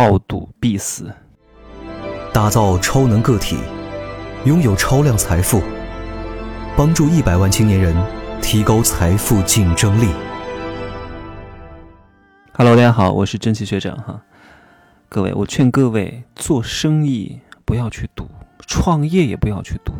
好赌必死。打造超能个体，拥有超量财富，帮助一百万青年人提高财富竞争力。Hello，大家好，我是真奇学长哈。各位，我劝各位做生意不要去赌，创业也不要去赌。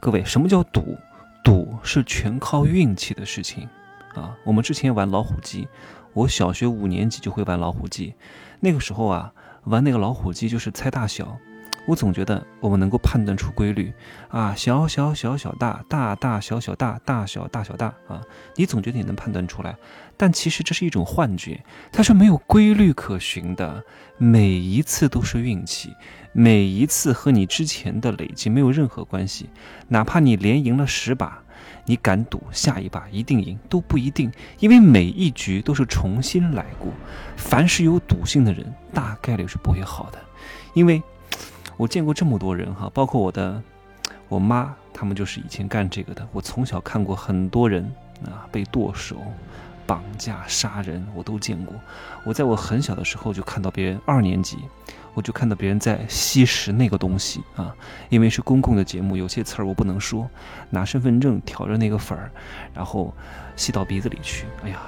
各位，什么叫赌？赌是全靠运气的事情啊。我们之前玩老虎机，我小学五年级就会玩老虎机，那个时候啊，玩那个老虎机就是猜大小。我总觉得我们能够判断出规律。啊，小小小小大，大大小小大，大小大小大啊，你总觉得你能判断出来，但其实这是一种幻觉，它是没有规律可循的，每一次都是运气，每一次和你之前的累积没有任何关系，哪怕你连赢了十把，你敢赌下一把一定赢都不一定，因为每一局都是重新来过，凡是有赌性的人，大概率是不会好的，因为。我见过这么多人哈，包括我的我妈，他们就是以前干这个的。我从小看过很多人啊被剁手、绑架、杀人，我都见过。我在我很小的时候就看到别人二年级，我就看到别人在吸食那个东西啊，因为是公共的节目，有些词儿我不能说，拿身份证挑着那个粉儿，然后吸到鼻子里去。哎呀！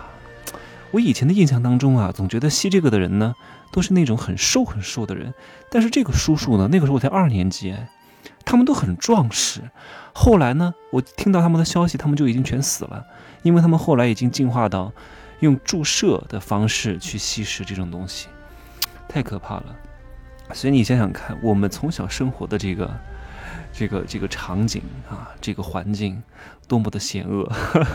我以前的印象当中啊，总觉得吸这个的人呢，都是那种很瘦很瘦的人。但是这个叔叔呢，那个时候我才二年级，他们都很壮实。后来呢，我听到他们的消息，他们就已经全死了，因为他们后来已经进化到用注射的方式去吸食这种东西，太可怕了。所以你想想看，我们从小生活的这个。这个这个场景啊，这个环境多么的险恶！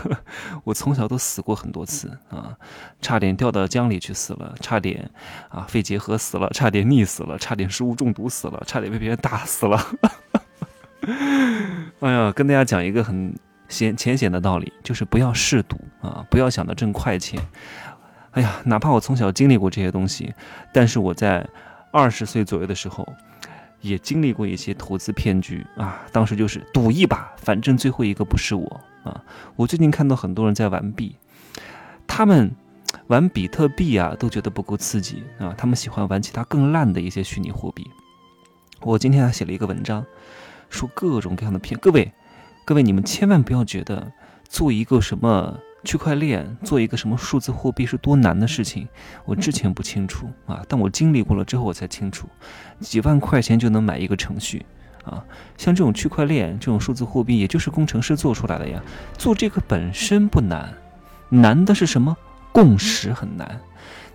我从小都死过很多次啊，差点掉到江里去死了，差点啊肺结核死了，差点溺死了，差点食物中毒死了，差点被别人打死了。哎呀，跟大家讲一个很浅浅显的道理，就是不要嗜赌啊，不要想着挣快钱。哎呀，哪怕我从小经历过这些东西，但是我在二十岁左右的时候。也经历过一些投资骗局啊，当时就是赌一把，反正最后一个不是我啊。我最近看到很多人在玩币，他们玩比特币啊都觉得不够刺激啊，他们喜欢玩其他更烂的一些虚拟货币。我今天还写了一个文章，说各种各样的骗。各位，各位，你们千万不要觉得做一个什么。区块链做一个什么数字货币是多难的事情，我之前不清楚啊，但我经历过了之后我才清楚，几万块钱就能买一个程序啊，像这种区块链这种数字货币，也就是工程师做出来的呀。做这个本身不难，难的是什么？共识很难，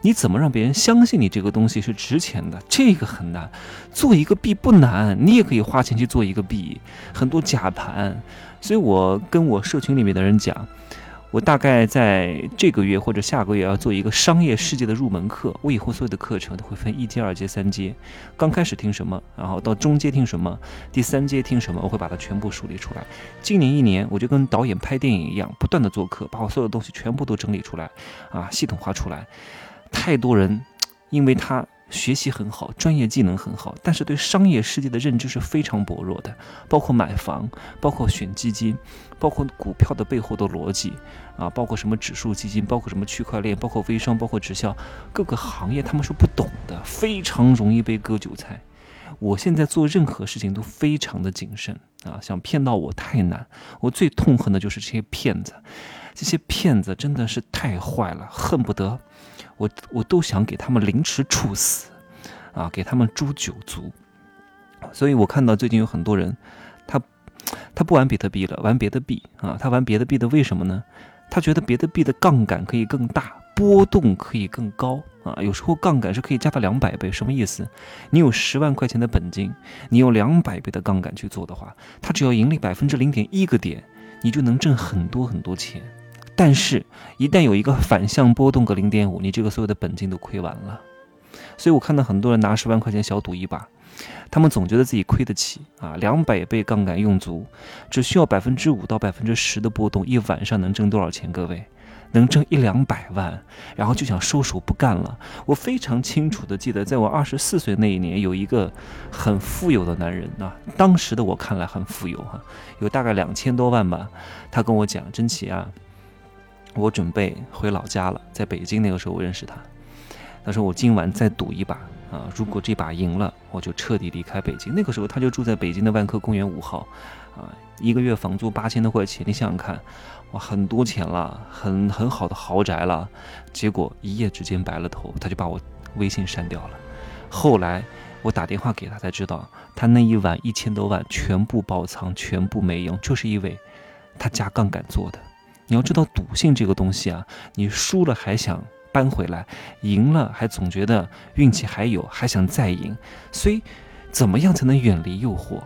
你怎么让别人相信你这个东西是值钱的？这个很难。做一个币不难，你也可以花钱去做一个币，很多假盘。所以我跟我社群里面的人讲。我大概在这个月或者下个月要做一个商业世界的入门课。我以后所有的课程都会分一阶、二阶、三阶。刚开始听什么，然后到中阶听什么，第三阶听什么，我会把它全部梳理出来。今年一年，我就跟导演拍电影一样，不断的做课，把我所有的东西全部都整理出来，啊，系统化出来。太多人，因为他。学习很好，专业技能很好，但是对商业世界的认知是非常薄弱的，包括买房，包括选基金，包括股票的背后的逻辑，啊，包括什么指数基金，包括什么区块链，包括微商，包括直销，各个行业他们是不懂的，非常容易被割韭菜。我现在做任何事情都非常的谨慎啊，想骗到我太难。我最痛恨的就是这些骗子，这些骗子真的是太坏了，恨不得。我我都想给他们凌迟处死，啊，给他们诛九族。所以我看到最近有很多人，他他不玩比特币了，玩别的币啊。他玩别的币的为什么呢？他觉得别的币的杠杆可以更大，波动可以更高啊。有时候杠杆是可以加到两百倍，什么意思？你有十万块钱的本金，你用两百倍的杠杆去做的话，它只要盈利百分之零点一个点，你就能挣很多很多钱。但是，一旦有一个反向波动个零点五，你这个所有的本金都亏完了。所以我看到很多人拿十万块钱小赌一把，他们总觉得自己亏得起啊，两百倍杠杆用足，只需要百分之五到百分之十的波动，一晚上能挣多少钱？各位，能挣一两百万，然后就想收手不干了。我非常清楚的记得，在我二十四岁那一年，有一个很富有的男人啊，当时的我看来很富有哈，有大概两千多万吧。他跟我讲：“真奇啊。”我准备回老家了，在北京那个时候我认识他，他说我今晚再赌一把啊，如果这把赢了，我就彻底离开北京。那个时候他就住在北京的万科公园五号，啊，一个月房租八千多块钱，你想想看，哇，很多钱了，很很好的豪宅了。结果一夜之间白了头，他就把我微信删掉了。后来我打电话给他才知道，他那一晚一千多万全部爆仓，全部没用，就是因为他加杠杆做的。你要知道赌性这个东西啊，你输了还想。扳回来，赢了还总觉得运气还有，还想再赢。所以，怎么样才能远离诱惑？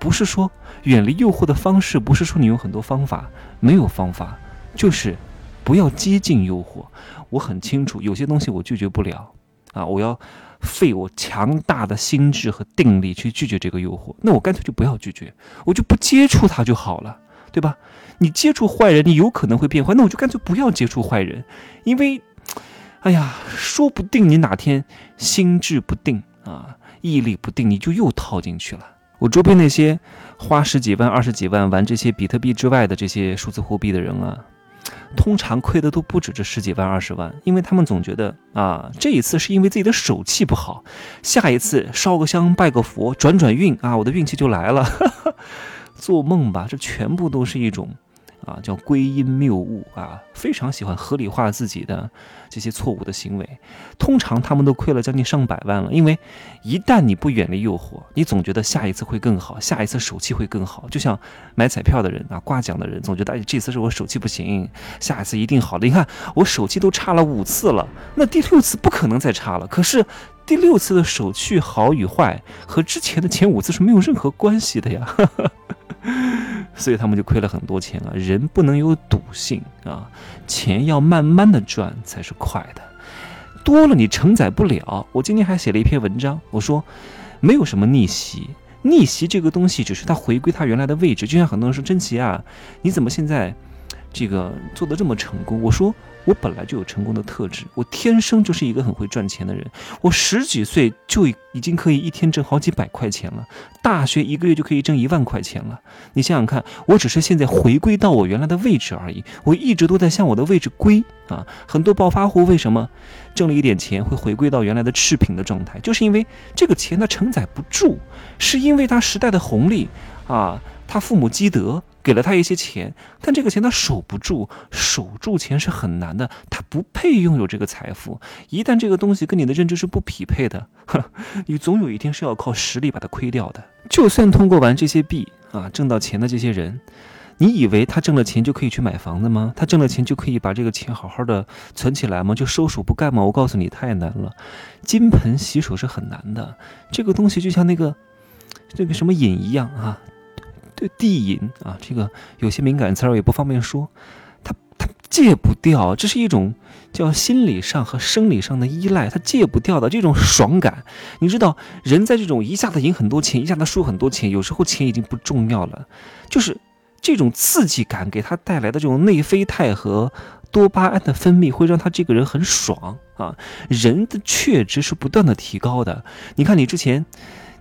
不是说远离诱惑的方式，不是说你有很多方法，没有方法，就是不要接近诱惑。我很清楚，有些东西我拒绝不了啊，我要费我强大的心智和定力去拒绝这个诱惑。那我干脆就不要拒绝，我就不接触它就好了，对吧？你接触坏人，你有可能会变坏，那我就干脆不要接触坏人，因为。哎呀，说不定你哪天心智不定啊，毅力不定，你就又套进去了。我周边那些花十几万、二十几万玩这些比特币之外的这些数字货币的人啊，通常亏的都不止这十几万、二十万，因为他们总觉得啊，这一次是因为自己的手气不好，下一次烧个香、拜个佛、转转运啊，我的运气就来了。做梦吧，这全部都是一种。啊，叫归因谬误啊，非常喜欢合理化自己的这些错误的行为。通常他们都亏了将近上百万了，因为一旦你不远离诱惑，你总觉得下一次会更好，下一次手气会更好。就像买彩票的人啊，刮奖的人总觉得哎，这次是我手气不行，下一次一定好的。你看我手气都差了五次了，那第六次不可能再差了。可是第六次的手气好与坏和之前的前五次是没有任何关系的呀。所以他们就亏了很多钱啊！人不能有赌性啊，钱要慢慢的赚才是快的，多了你承载不了。我今天还写了一篇文章，我说没有什么逆袭，逆袭这个东西只是它回归它原来的位置。就像很多人说真奇啊，你怎么现在这个做的这么成功？我说。我本来就有成功的特质，我天生就是一个很会赚钱的人。我十几岁就已经可以一天挣好几百块钱了，大学一个月就可以挣一万块钱了。你想想看，我只是现在回归到我原来的位置而已。我一直都在向我的位置归啊。很多暴发户为什么挣了一点钱会回归到原来的赤贫的状态？就是因为这个钱他承载不住，是因为他时代的红利啊，他父母积德。给了他一些钱，但这个钱他守不住，守住钱是很难的。他不配拥有这个财富。一旦这个东西跟你的认知是不匹配的，你总有一天是要靠实力把它亏掉的。就算通过玩这些币啊挣到钱的这些人，你以为他挣了钱就可以去买房子吗？他挣了钱就可以把这个钱好好的存起来吗？就收手不干吗？我告诉你，太难了。金盆洗手是很难的。这个东西就像那个这个什么瘾一样啊。对地瘾啊，这个有些敏感词儿也不方便说，他他戒不掉，这是一种叫心理上和生理上的依赖，他戒不掉的这种爽感。你知道，人在这种一下子赢很多钱，一下子输很多钱，有时候钱已经不重要了，就是这种刺激感给他带来的这种内啡肽和多巴胺的分泌，会让他这个人很爽啊。人的确值是不断的提高的，你看你之前。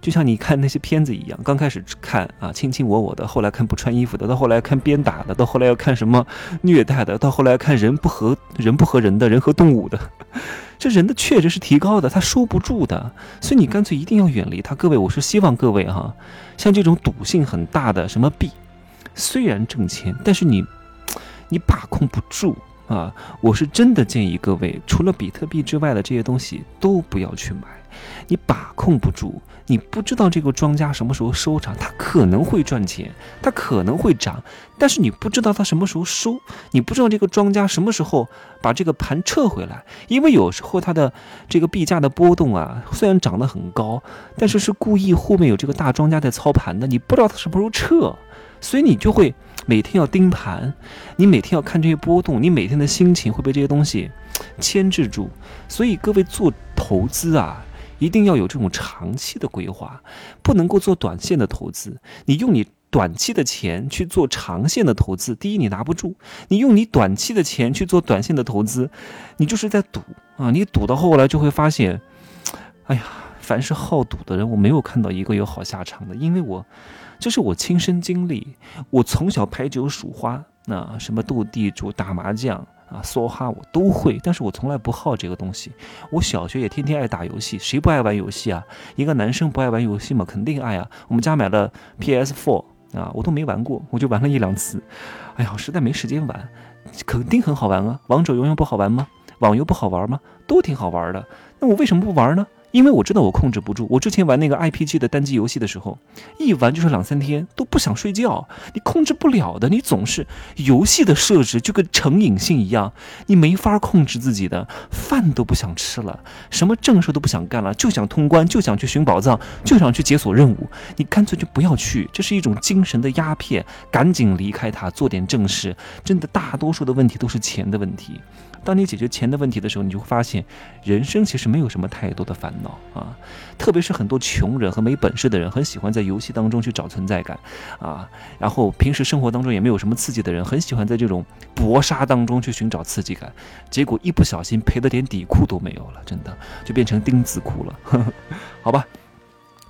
就像你看那些片子一样，刚开始看啊卿卿我我的，后来看不穿衣服的，到后来看鞭打的，到后来要看什么虐待的，到后来看人不和人不和人的人和动物的，这人的确实是提高的，他收不住的，所以你干脆一定要远离他。各位，我是希望各位哈，像这种赌性很大的什么币，虽然挣钱，但是你你把控不住啊，我是真的建议各位，除了比特币之外的这些东西都不要去买，你把控不住。你不知道这个庄家什么时候收场，它可能会赚钱，它可能会涨，但是你不知道它什么时候收，你不知道这个庄家什么时候把这个盘撤回来，因为有时候它的这个币价的波动啊，虽然涨得很高，但是是故意后面有这个大庄家在操盘的，你不知道它什么时候撤，所以你就会每天要盯盘，你每天要看这些波动，你每天的心情会被这些东西牵制住，所以各位做投资啊。一定要有这种长期的规划，不能够做短线的投资。你用你短期的钱去做长线的投资，第一你拿不住；你用你短期的钱去做短线的投资，你就是在赌啊！你赌到后来就会发现，哎呀，凡是好赌的人，我没有看到一个有好下场的，因为我这是我亲身经历。我从小牌九数花，那什么斗地主、打麻将啊，梭哈我都会，但是我从来不好这个东西。我小学也天天爱打游戏，谁不爱玩游戏啊？一个男生不爱玩游戏吗？肯定爱啊！我们家买了 PS4 啊，我都没玩过，我就玩了一两次。哎呀，我实在没时间玩，肯定很好玩啊！王者荣耀不好玩吗？网游不好玩吗？都挺好玩的。那我为什么不玩呢？因为我知道我控制不住。我之前玩那个 IPG 的单机游戏的时候，一玩就是两三天，都不想睡觉。你控制不了的，你总是游戏的设置就跟成瘾性一样，你没法控制自己的，饭都不想吃了，什么正事都不想干了，就想通关，就想去寻宝藏，就想去解锁任务。你干脆就不要去，这是一种精神的鸦片，赶紧离开它，做点正事。真的，大多数的问题都是钱的问题。当你解决钱的问题的时候，你就会发现，人生其实没有什么太多的烦恼啊。特别是很多穷人和没本事的人，很喜欢在游戏当中去找存在感啊。然后平时生活当中也没有什么刺激的人，很喜欢在这种搏杀当中去寻找刺激感。结果一不小心赔的连底裤都没有了，真的就变成钉子裤了。好吧，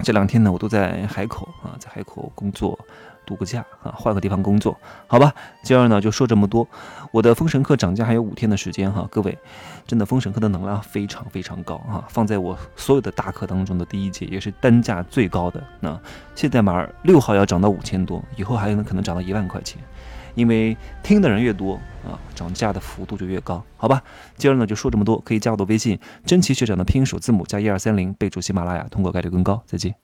这两天呢，我都在海口啊，在海口工作。度个假啊，换个地方工作，好吧。今儿呢就说这么多。我的封神课涨价还有五天的时间哈，各位，真的封神课的能量非常非常高哈，放在我所有的大课当中的第一节，也是单价最高的。那现在马六号要涨到五千多，以后还有可能涨到一万块钱，因为听的人越多啊，涨价的幅度就越高，好吧。今儿呢就说这么多，可以加我的微信，真奇学长的拼音首字母加一二三零，备注喜马拉雅，通过概率更高。再见。